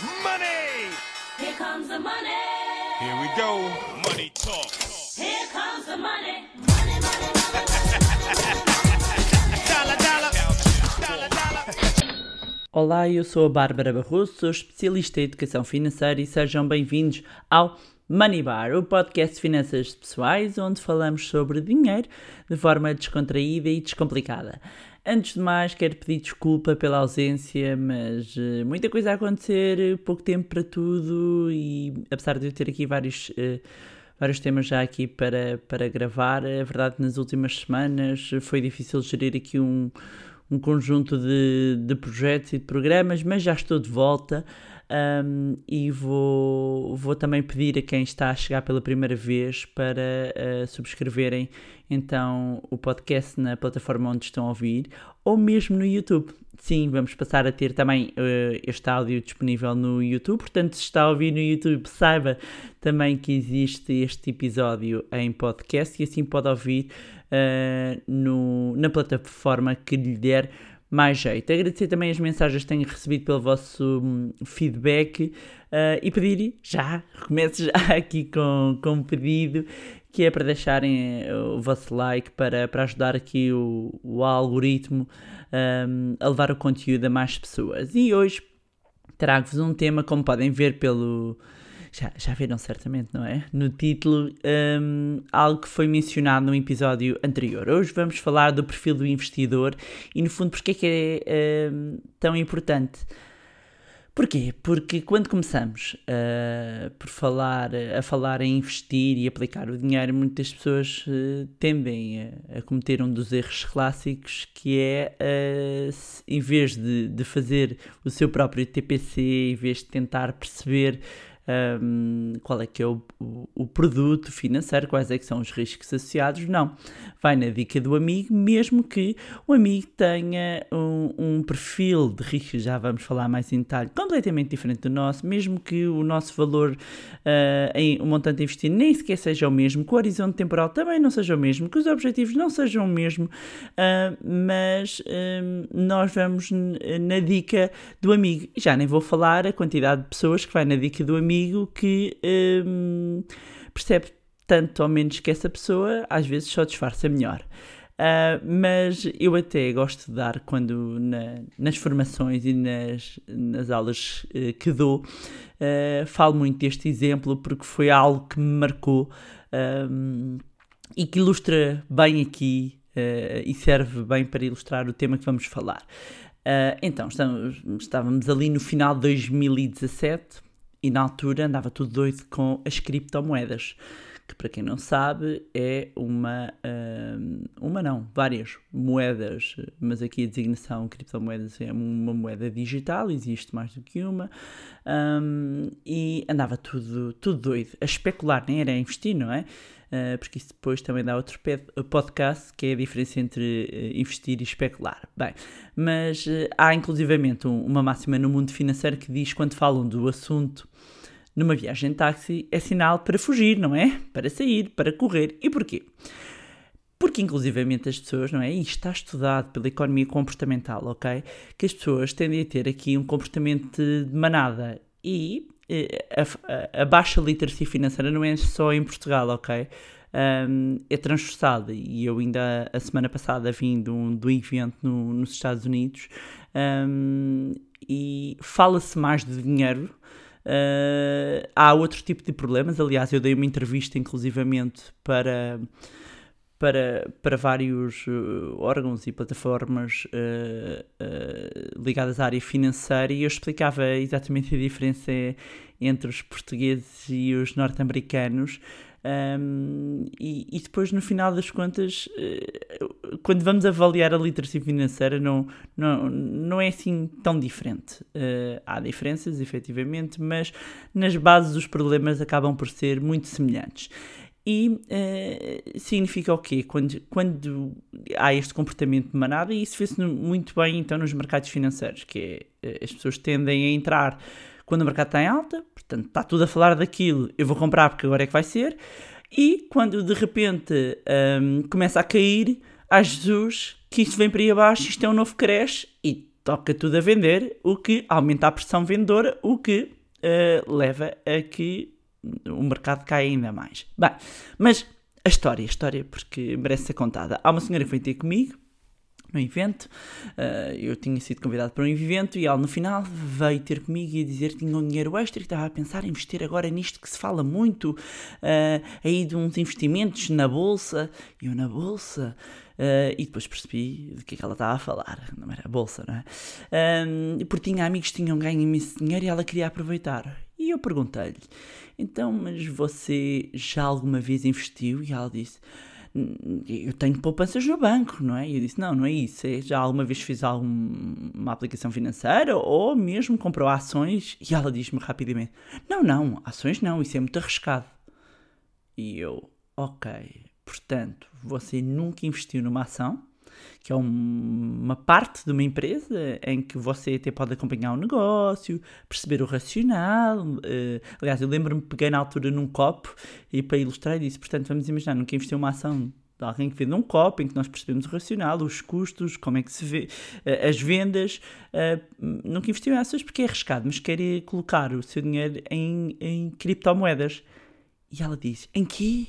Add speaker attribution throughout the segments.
Speaker 1: Money!
Speaker 2: Here comes the money.
Speaker 1: Here we go. Money talk.
Speaker 2: Here comes the money. Money, money, money.
Speaker 1: Dollar, dollar. Dollar, dollar.
Speaker 3: Olá, eu sou a Bárbara Barroso, sou especialista em educação financeira e sejam bem-vindos ao Money Bar, o podcast de finanças pessoais onde falamos sobre dinheiro de forma descontraída e descomplicada. Antes de mais, quero pedir desculpa pela ausência, mas eh, muita coisa a acontecer, pouco tempo para tudo e apesar de eu ter aqui vários. eh, vários temas já aqui para, para gravar. É verdade que nas últimas semanas foi difícil gerir aqui um, um conjunto de, de projetos e de programas, mas já estou de volta um, e vou, vou também pedir a quem está a chegar pela primeira vez para uh, subscreverem então o podcast na plataforma onde estão a ouvir ou mesmo no YouTube. Sim, vamos passar a ter também uh, este áudio disponível no YouTube. Portanto, se está a ouvir no YouTube, saiba também que existe este episódio em podcast e assim pode ouvir uh, no, na plataforma que lhe der mais jeito. Agradecer também as mensagens que tenho recebido pelo vosso hum, feedback uh, e pedir já, começo já aqui com, com um pedido que é para deixarem eh, o vosso like para, para ajudar aqui o, o algoritmo um, a levar o conteúdo a mais pessoas. E hoje trago-vos um tema, como podem ver pelo. Já, já viram certamente, não é? No título, um, algo que foi mencionado no episódio anterior. Hoje vamos falar do perfil do investidor e, no fundo, porque é que é um, tão importante. Porquê? Porque quando começamos uh, por falar, a falar em investir e aplicar o dinheiro, muitas pessoas uh, tendem a, a, cometer um dos erros clássicos que é, uh, se, em vez de, de, fazer o seu próprio TPC, em vez de tentar perceber um, qual é que é o, o, produto financeiro, quais é que são os riscos associados, não. Vai na dica do amigo, mesmo que o amigo tenha um, um, perfil de risco, já vamos falar mais em detalhe, completamente diferente do nosso, mesmo que o nosso valor uh, em o montante investido nem sequer seja o mesmo, que o horizonte temporal também não seja o mesmo, que os objetivos não sejam o mesmo, uh, mas uh, nós vamos na dica do amigo. Já nem vou falar a quantidade de pessoas que vai na dica do amigo que um, percebe tanto ou menos que essa pessoa às vezes só disfarça melhor. Uh, mas eu até gosto de dar quando na, nas formações e nas, nas aulas uh, que dou, uh, falo muito deste exemplo porque foi algo que me marcou e que ilustra bem aqui e serve bem para ilustrar o tema que vamos falar. então, estamos, estávamos ali no final de 2017 e na altura andava tudo doido com as criptomoedas, que para quem não sabe é uma, uh, uma não, várias moedas, mas aqui a designação criptomoedas é uma moeda digital, existe mais do que uma, um, e andava tudo, tudo doido, a especular, nem era a investir, não é? Uh, porque isso depois também dá outro podcast, que é a diferença entre uh, investir e especular. Bem, mas uh, há inclusivamente um, uma máxima no mundo financeiro que diz quando falam do assunto numa viagem de táxi é sinal para fugir, não é? Para sair, para correr. E porquê? Porque, inclusivamente, as pessoas, não é? Isto está estudado pela economia comportamental, ok? Que as pessoas tendem a ter aqui um comportamento de manada. E a, a, baixa literacia financeira não é só em Portugal, ok? Um, é transversal e eu ainda a semana passada vim de um evento no, nos Estados Unidos um, e fala-se mais de dinheiro uh, há outro tipo de problemas aliás eu dei uma entrevista inclusivamente para para, para vários uh, órgãos e plataformas uh, uh, ligadas à área financeira e eu explicava exatamente a diferença entre os portugueses e os norte-americanos. Um, e, e, depois, no final das contas, quando vamos avaliar a literacia financeira, não, não, não é assim tão diferente. há diferenças, efetivamente, mas nas bases os problemas acabam por ser muito semelhantes. E uh, significa o quê? Quando, quando há este comportamento de manada, e isso vê-se muito bem então nos mercados financeiros, que é, as pessoas tendem a entrar quando o mercado está em alta, portanto está tudo a falar daquilo, eu vou comprar porque agora é que vai ser, e quando de repente um, começa a cair, há Jesus, que isto vem para aí abaixo, isto é um novo crash, e toca tudo a vender, o que aumenta a pressão vendedora, o que eh, leva a que o mercado caia ainda mais. Bem, mas a história, a história, porque merece ser contada. Há uma senhora que veio ter comigo no evento, eh, eu tinha sido convidado para um evento e ela no final veio ter comigo e dizer que tinha um dinheiro extra e estava a pensar em investir agora nisto que se fala muito, eh, aí de uns investimentos na bolsa, e eu na bolsa, eh, e depois percebi de que é que ela estava a falar, não era bolsa, não é? Ahm, porque tinha amigos que tinham ganho imenso dinheiro e ela queria aproveitar. E eu perguntei-lhe, então, mas você já alguma vez investiu? E ela disse, "Hum, eu tenho poupanças no banco, não é? E eu disse, não, não é isso, é, já alguma vez fiz alguma aplicação financeira ou mesmo comprou ações? E ela diz-me rapidamente, não, não, ações não, isso é muito arriscado. E eu, ok, portanto, você nunca investiu numa ação, que é um- uma parte de uma empresa em que você até pode acompanhar o negócio, perceber o racional. eh, aliás, eu lembro-me, peguei na altura num copo e para ilustrar disse, portanto, vamos imaginar, nunca investiu uma ação de alguém que vende um copo, em que nós percebemos o racional, os custos, como é que se vê, eh, as vendas. eh, nunca investiu em ações porque é arriscado, mas quer colocar o seu dinheiro em, em criptomoedas. E ela diz, em quê?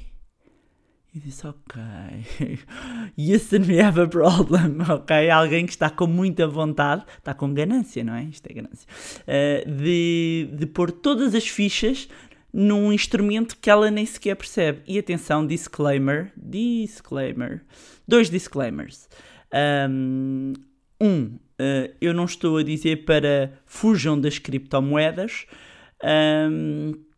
Speaker 3: E disse, ok, yes and we have a problem, ok? Alguém que está com muita vontade, está com ganância, não é? Isto é ganância, eh, de, de pôr todas as fichas num instrumento que ela nem sequer percebe. E atenção, disclaimer, disclaimer, dois disclaimers. Um, um, eh, eu não estou a dizer para fujam das criptomoedas. Um, Uh,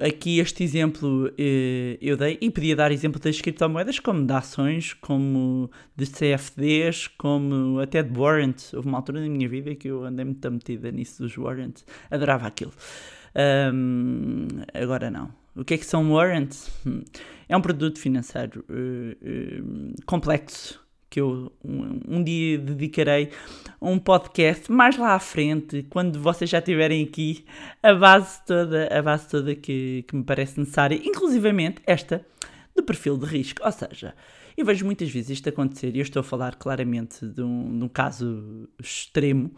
Speaker 3: aqui este exemplo eh, eu dei e podia dar exemplo das criptomoedas como de ações, como de CFDs, como até de warrants. Houve uma altura na minha vida que eu andei muito metida nisso dos warrants, adorava aquilo. Ahm, agora não. O que é que são warrants? Hum, É um produto financeiro eh, eh, complexo que eu um, um dia dedicarei um podcast mais lá à frente, quando vocês já estiverem aqui, a base toda, a base toda que, que me parece necessária, inclusivamente esta do perfil de risco. Ou seja, eu vejo muitas vezes isto acontecer, e eu estou a falar claramente de um, de um caso extremo.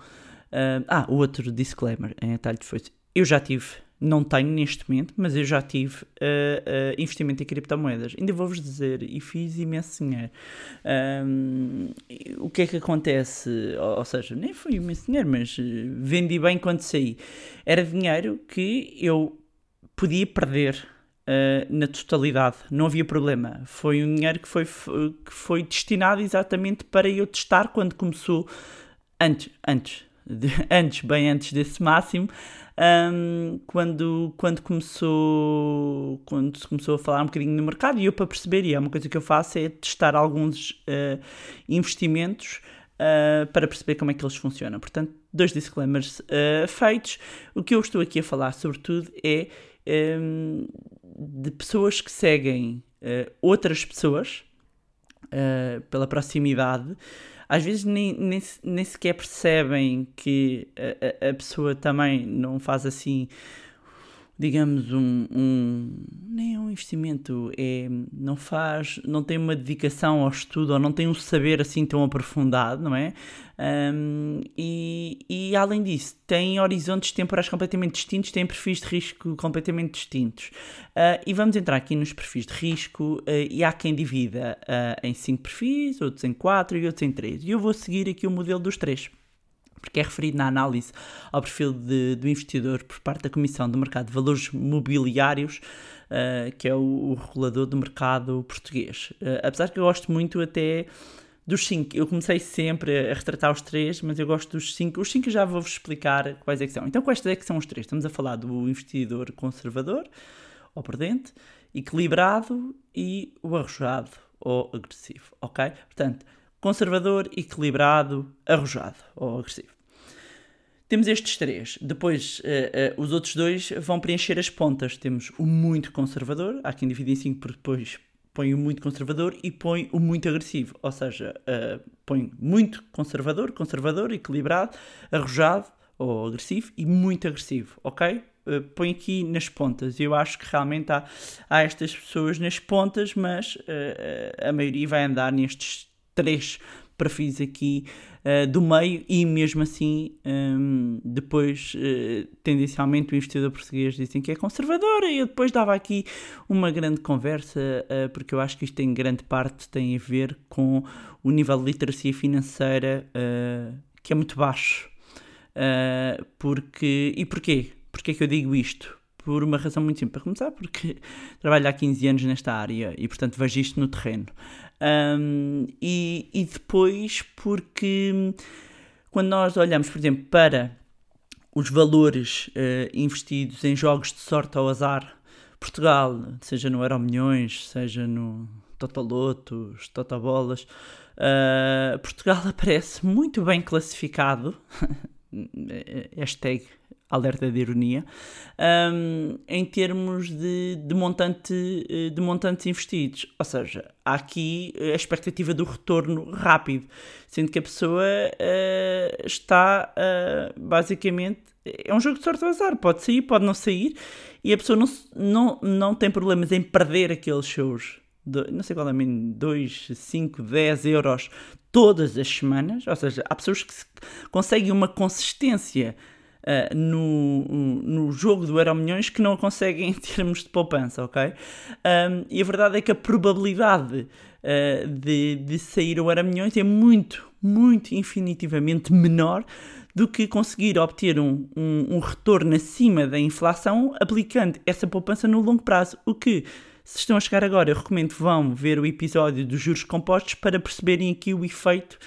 Speaker 3: Ah, ah, o outro disclaimer em atalho foi: eu já tive, não tenho neste momento, mas eu já tive ah, ah, investimento em criptomoedas. Ainda vou-vos dizer, e fiz imenso dinheiro. E o que é que acontece? Ou, seja, nem foi imenso dinheiro, mas eh, vendi bem quando saí. Era dinheiro que eu podia perder uh, na totalidade, não havia problema. Foi um dinheiro que foi, que foi destinado exatamente para eu testar quando começou, antes, antes, de- antes bem antes desse máximo, um, quando, quando, começou, quando se começou a falar um bocadinho no mercado e eu para perceber, e é uma coisa que eu faço, é testar alguns uh, investimentos uh, para perceber como é que eles funcionam. Portanto, dois disclaimers uh, feitos. O que eu estou aqui a falar, sobretudo, é um, de pessoas que seguem uh, outras pessoas pela proximidade. Às vezes nem, nem, nem sequer percebem que a- a pessoa também não faz assim, digamos, um, um- nem é um investimento, é, não faz, não tem uma dedicação ao estudo ou não tem um saber assim tão aprofundado, não é? Um, e, e além disso, tem horizontes temporais completamente distintos, tem perfis de risco completamente distintos. Ah, e vamos entrar aqui nos perfis de risco, ah, e há quem divida ah, em 5 perfis, outros em 4 e outros em 3. E eu vou seguir aqui o modelo dos três porque é referido na análise ao perfil de- do investidor por parte da Comissão do Mercado de Valores Mobiliários, uh, que é o, o regulador do mercado português. Uh, apesar que eu gosto muito até dos cinco, eu comecei sempre a retratar os três, mas eu gosto dos cinco. Os cinco já vou-vos explicar quais é que são. Então, quais é que são os três? Estamos a falar do investidor conservador, ou prudente, equilibrado e o arrojado, ou agressivo, ok? Portanto, conservador, equilibrado, arrojado ou agressivo. Temos estes três. Depois, eh, eh, os outros dois vão preencher as pontas. Temos o muito conservador, há quem divide em cinco, porque depois põe o muito conservador e põe o muito agressivo. Ou seja, eh, põe muito conservador, conservador, equilibrado, arrojado ou agressivo e muito agressivo, ok? Uh, põe aqui nas pontas. Eu acho que realmente há, há estas pessoas nas pontas, mas uh, uh, a maioria vai andar nestes três perfis aqui uh, do meio e mesmo assim um, depois uh, tendencialmente o investidor português dizem que é conservador e eu depois dava aqui uma grande conversa uh, porque eu acho que isto em grande parte tem a ver com o nível de literacia financeira que é muito baixo porque e porquê? Porquê é que eu digo isto? Por uma razão muito simples. Para começar, porque trabalho há 15 anos nesta área e, portanto, vejo isto no terreno. Um, e, e depois, porque quando nós olhamos, por exemplo, para os valores uh, investidos em jogos de sorte ao azar, Portugal, seja no Euro Milhões, seja no Totalotos, Totobolas, uh, Portugal aparece muito bem classificado, hashtag alerta de ironia, um, em termos de, de, montante, eh, de montantes investidos. Ou seja, há aqui a expectativa do retorno rápido, sendo que a pessoa uh, está uh, basicamente. É um jogo de sorte azar, pode sair, pode não sair, e a pessoa não, não, não tem problemas em perder aqueles seus não sei qual é, 2, 5, 10 euros todas as semanas, ou seja, há pessoas que conseguem uma consistência uh, no, no jogo do Euro Milhões que não conseguem em termos de poupança, ok? Um, e a verdade é que a probabilidade uh, de, de sair o Euro Milhões é muito, muito infinitivamente menor do que conseguir obter um, um, um retorno acima da inflação aplicando essa poupança no longo prazo, o que se estão a chegar agora, eu recomendo vão ver o episódio dos juros compostos para perceberem aqui o efeito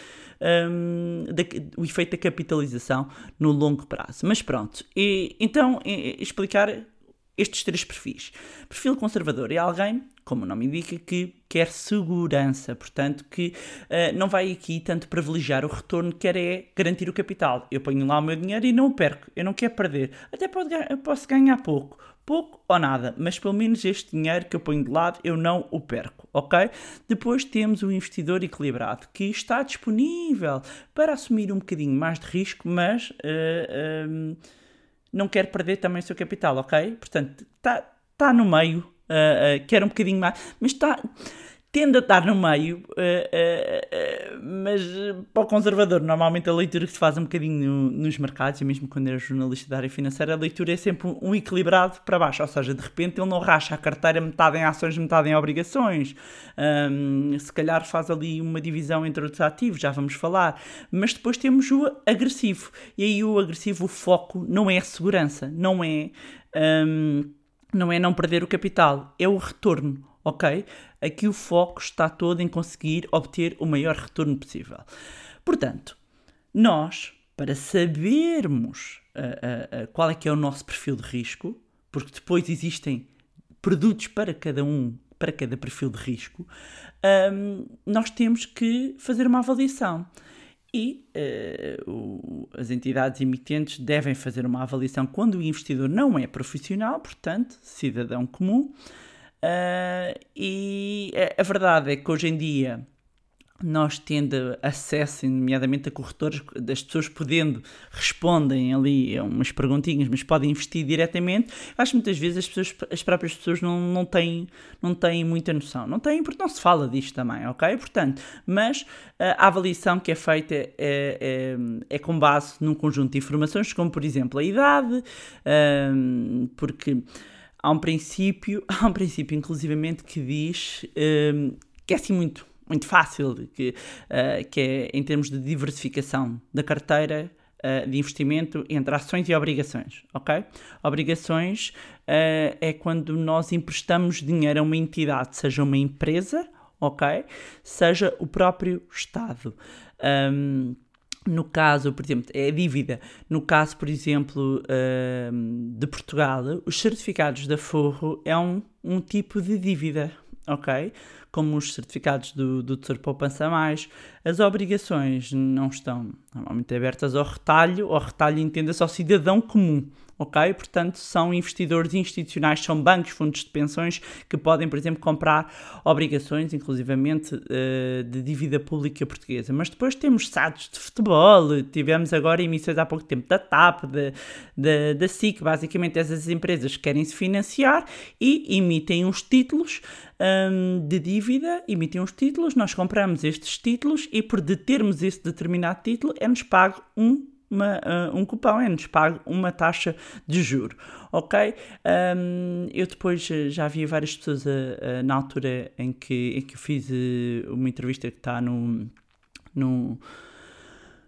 Speaker 3: um, da, o efeito da capitalização no longo prazo. Mas pronto, e, então e, explicar estes três perfis. Perfil conservador é alguém, como o nome indica, que quer segurança, portanto, que uh, não vai aqui tanto privilegiar o retorno, quer é garantir o capital. Eu ponho lá o meu dinheiro e não o perco, eu não quero perder. Até pode, posso ganhar pouco, pouco ou nada, mas pelo menos este dinheiro que eu ponho de lado eu não o perco, ok? Depois temos o investidor equilibrado que está disponível para assumir um bocadinho mais de risco, mas uh, não quer perder também o seu capital, ok? Portanto, está tá no meio, uh, quer um bocadinho mais, mas está tende a estar no meio, uh, uh, mas para o conservador, normalmente a leitura que se faz um bocadinho no, nos mercados, e mesmo quando era jornalista da área financeira, a leitura é sempre um equilibrado para baixo, ou seja, de repente ele não racha a carteira metade em ações, metade em obrigações, um, se calhar faz ali uma divisão entre outros ativos, já vamos falar, mas depois temos o agressivo, e aí o agressivo, o foco não é a segurança, não é, um, não é não perder o capital, é o retorno ok? Aqui o foco está todo em conseguir obter o maior retorno possível. Portanto, nós, para sabermos uh, uh, uh, qual é que é o nosso perfil de risco, porque depois existem produtos para cada um, para cada perfil de risco, um, nós temos que fazer uma avaliação. E o, as entidades emitentes devem fazer uma avaliação quando o investidor não é profissional, portanto, cidadão comum, Uh, e a, a, verdade é que hoje em dia nós tendo acesso, nomeadamente a corretores, das pessoas podendo respondem ali a umas perguntinhas, mas podem investir diretamente. Acho que muitas vezes as, pessoas, as próprias pessoas não, não, têm, não têm muita noção. Não têm porque não se fala disto também, ok? Portanto, mas a avaliação que é feita é, é, é com base num conjunto de informações, como por exemplo a idade, porque há um princípio, há um princípio inclusivamente que diz um, que é assim muito, muito fácil, que, uh, que é em termos de diversificação da carteira uh, de investimento entre ações e obrigações, ok? Obrigações uh, é quando nós emprestamos dinheiro a uma entidade, seja uma empresa, ok? Seja o próprio Estado. Um, no caso, por exemplo, é dívida. No caso, por exemplo, de Portugal, os certificados da Forro é um, um tipo de dívida, ok? Como os certificados do, do Tesouro Poupança Mais. As obrigações não estão normalmente abertas ao retalho, ao retalho entenda-se ao cidadão comum, ok? Portanto, são investidores institucionais, são bancos, fundos de pensões que podem, por exemplo, comprar obrigações, inclusivamente uh, de dívida pública portuguesa. Mas depois temos sites de futebol, tivemos agora emissões há pouco tempo da TAP, da SIC, basicamente essas empresas que querem se financiar e emitem uns títulos um, de dívida, emitem uns títulos, nós compramos estes títulos e por determos esse determinado título é-nos pago um uma, uh, um cupão, é-nos pago uma taxa de juro, ok? Um, eu depois eh, já vi várias pessoas uh, uh, na altura em que, em que eu fiz uma entrevista que está no, no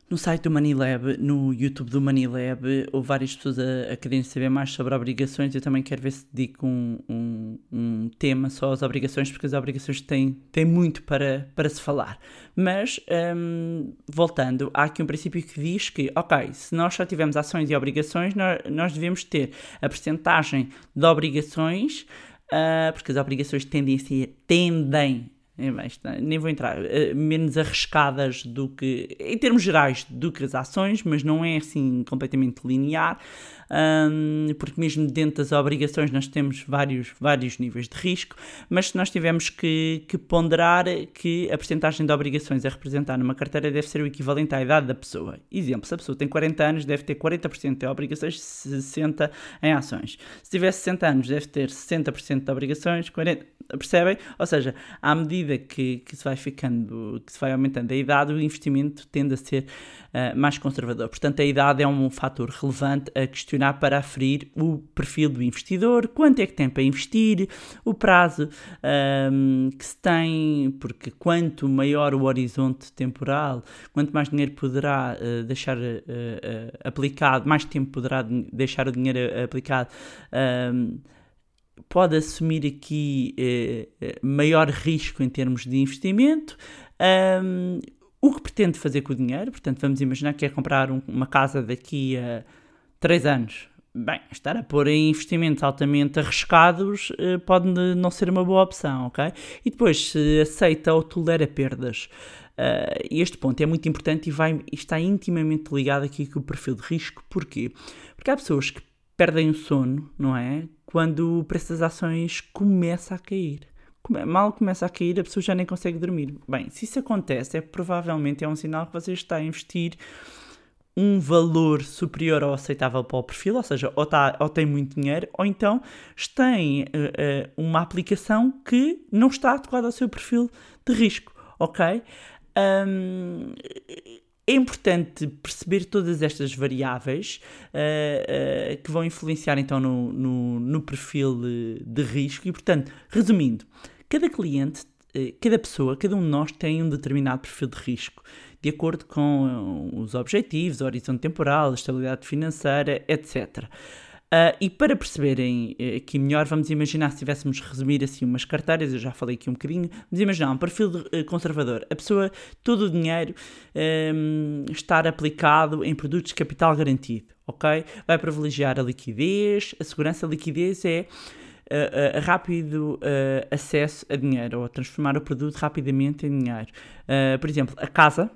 Speaker 3: no site do Manilab, no YouTube do Manilab, houve várias pessoas a, a quererem saber mais sobre obrigações. Eu também quero ver se dedico um, um, um, tema só às obrigações, porque as obrigações têm, têm muito para, para se falar. Mas, um, voltando, há aqui um princípio que diz que, ok, se nós só tivermos ações e obrigações, nós, nós devemos ter a percentagem de obrigações, uh, porque as obrigações tendem a ser, tendem é nem vou entrar, eh, menos arriscadas do que, em termos gerais, do que as ações, mas não é assim completamente linear um, porque mesmo dentro das obrigações nós temos vários, vários níveis de risco, mas se nós tivermos que, que ponderar que a porcentagem de obrigações a representar numa carteira deve ser o equivalente à idade da pessoa. Exemplo, se a pessoa tem 40 anos, deve ter 40% de obrigações, 60% em ações. Se tiver 60 anos, deve ter 60% de obrigações, 40%, percebem? Ou seja, à medida que, que se vai ficando, que se vai aumentando a idade, o investimento tende a ser uh, mais conservador. Portanto, a idade é um fator relevante a questionar para aferir o perfil do investidor, quanto é que tem para investir, o prazo um, que se tem, porque quanto maior o horizonte temporal, quanto mais dinheiro poderá uh, deixar uh, aplicado, mais tempo poderá deixar o dinheiro aplicado. Um, pode assumir aqui maior risco em termos de investimento. Um, o que pretende fazer com o dinheiro? Portanto, vamos imaginar que quer comprar um, uma casa daqui a 3 anos. Bem, estar a pôr em investimentos altamente arriscados eh, pode não ser uma boa opção, ok? E depois, se aceita ou tolera perdas. Uh, este ponto é muito importante e vai, está intimamente ligado aqui com o perfil de risco. Porquê? Porque há pessoas que perdem o sono, não é? Quando o preço das ações começa a cair. Mal começa a cair, a pessoa já nem consegue dormir. Bem, se isso acontece, é provavelmente é um sinal que você está a investir um valor superior ao aceitável para o perfil, ou seja, ou, tá, ou tem muito dinheiro, ou então tem uh, uh, uma aplicação que não está adequada ao seu perfil de risco, ok? Um, é importante perceber todas estas variáveis uh, uh, que vão influenciar então no, no, no perfil de, de, risco e, portanto, resumindo, cada cliente, uh, cada pessoa, cada um de nós tem um determinado perfil de risco de acordo com os objetivos, horizonte temporal, a estabilidade financeira, etc. Uh, ah, e para perceberem eh, aqui melhor, vamos imaginar se tivéssemos resumir assim umas carteiras, eu já falei aqui um bocadinho, vamos imaginar um perfil de, uh, conservador, a pessoa, todo o dinheiro um, estar aplicado em produtos de capital garantido, ok? Vai privilegiar a liquidez, a segurança, a liquidez é uh, rápido acesso a dinheiro, ou transformar o produto rapidamente em dinheiro. por exemplo, a casa,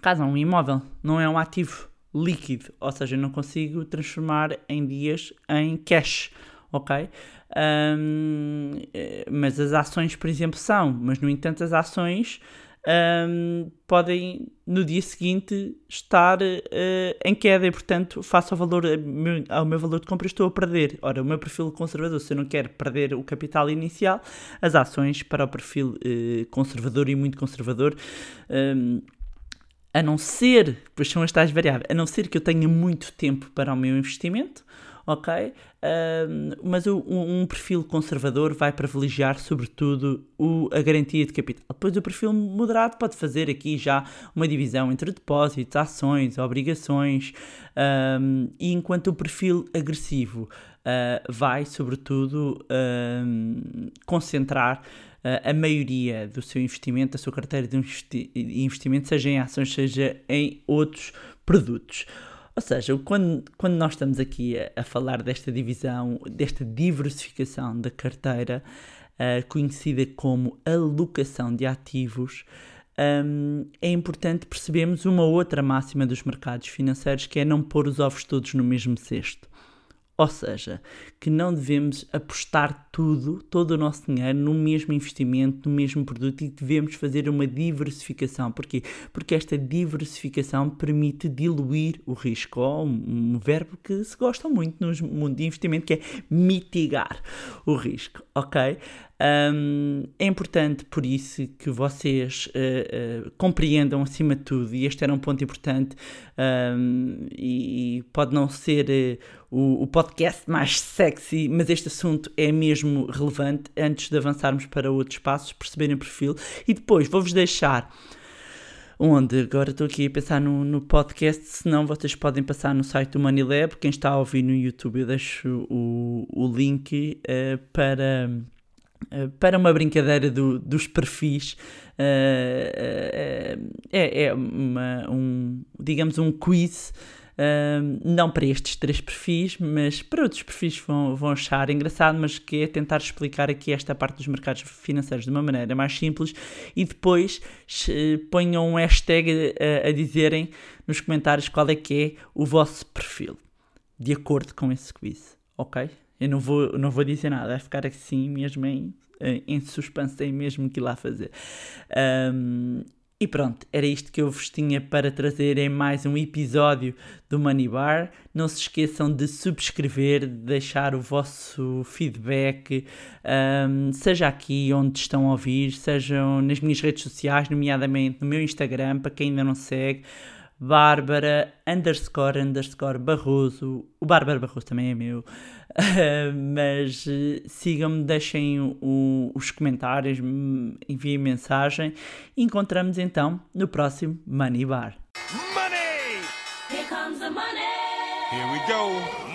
Speaker 3: casa é um imóvel, não é um ativo líquido, ou seja, não consigo transformar em dias em cash, ok? Um, mas as ações, por exemplo, são, mas no entanto, as ações um, podem no dia seguinte estar uh, em queda e, portanto, face ao, valor, ao meu valor de compra, estou a perder. Ora, o meu perfil conservador, se eu não quero perder o capital inicial, as ações para o perfil uh, conservador e muito conservador. Um, a não ser, pois são as tais variáveis, a não ser que eu tenha muito tempo para o meu investimento, ok? Mas um, um, perfil conservador vai privilegiar, sobretudo, o, a garantia de capital. Depois, o perfil moderado pode fazer aqui já uma divisão entre depósitos, ações, obrigações, um, e enquanto o perfil agressivo uh, vai, sobretudo, uh, concentrar a maioria do seu investimento, da sua carteira de investimento, seja em ações, seja em outros produtos. Ou seja, quando, quando nós estamos aqui a, a falar desta divisão, desta diversificação da carteira, uh, conhecida como alocação de ativos, um, é importante percebermos uma outra máxima dos mercados financeiros que é não pôr os ovos todos no mesmo cesto. Ou seja, que não devemos apostar tudo, todo o nosso dinheiro no mesmo investimento, no mesmo produto e devemos fazer uma diversificação. Porquê? Porque esta diversificação permite diluir o risco, um verbo que se gosta muito no mundo de investimento, que é mitigar o risco, ok? Um, é importante, por isso, que vocês uh, uh, compreendam acima de tudo, e este era um ponto importante, um, e, e, pode não ser uh, o, o, podcast mais sexy, mas este assunto é mesmo relevante antes de avançarmos para outros passos, perceberem o perfil, e depois vou-vos deixar. Onde? Agora estou aqui a pensar no, no podcast, senão vocês podem passar no site do Money Quem está a ouvir no YouTube, eu deixo o, o link para eh, para uma brincadeira do, dos perfis, uh, uh, é, é uma, um, digamos, um quiz. Não para estes três perfis, mas para outros perfis vão, vão achar engraçado, mas que é tentar explicar aqui esta parte dos mercados financeiros de uma maneira mais simples e depois ponham um hashtag a, a dizerem nos comentários qual é que é o vosso perfil, de acordo com esse quiz, ok? Eu não vou, não vou dizer nada, vai ficar assim mesmo em, em suspense, tem mesmo que ir lá fazer. Um, e pronto, era isto que eu vos tinha para trazer em mais um episódio do Money Bar. Não se esqueçam de subscrever, de deixar o vosso feedback, um, seja aqui onde estão a ouvir, sejam nas minhas redes sociais, nomeadamente no meu Instagram, para quem ainda não segue. Bárbara underscore underscore Barroso. O Bárbara Barroso também é meu. Uh, mas uh, sigam-me, deixem o, os comentários, enviem mensagem. Encontramos então no próximo Money Bar.
Speaker 1: Money!
Speaker 2: Here comes the money.
Speaker 1: Here we go.